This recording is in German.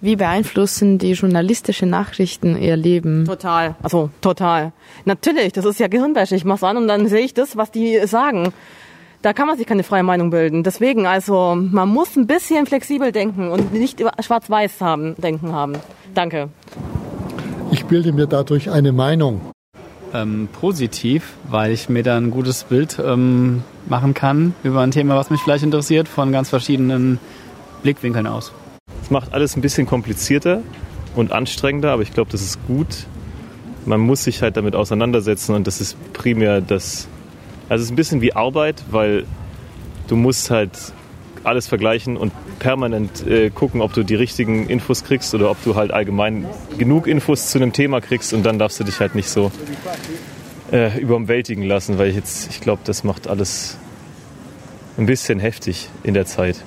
Wie beeinflussen die journalistischen Nachrichten ihr Leben? Total, also total. Natürlich, das ist ja Gehirnwäsche. Ich mach's an und dann sehe ich das, was die sagen. Da kann man sich keine freie Meinung bilden. Deswegen, also man muss ein bisschen flexibel denken und nicht schwarz-weiß haben, denken haben. Danke. Ich bilde mir dadurch eine Meinung. Ähm, positiv, weil ich mir da ein gutes Bild ähm, machen kann über ein Thema, was mich vielleicht interessiert, von ganz verschiedenen Blickwinkeln aus. Es macht alles ein bisschen komplizierter und anstrengender, aber ich glaube, das ist gut. Man muss sich halt damit auseinandersetzen und das ist primär das. Also es ist ein bisschen wie Arbeit, weil du musst halt alles vergleichen und permanent äh, gucken, ob du die richtigen Infos kriegst oder ob du halt allgemein genug Infos zu einem Thema kriegst und dann darfst du dich halt nicht so äh, überwältigen lassen, weil ich jetzt, ich glaube, das macht alles ein bisschen heftig in der Zeit.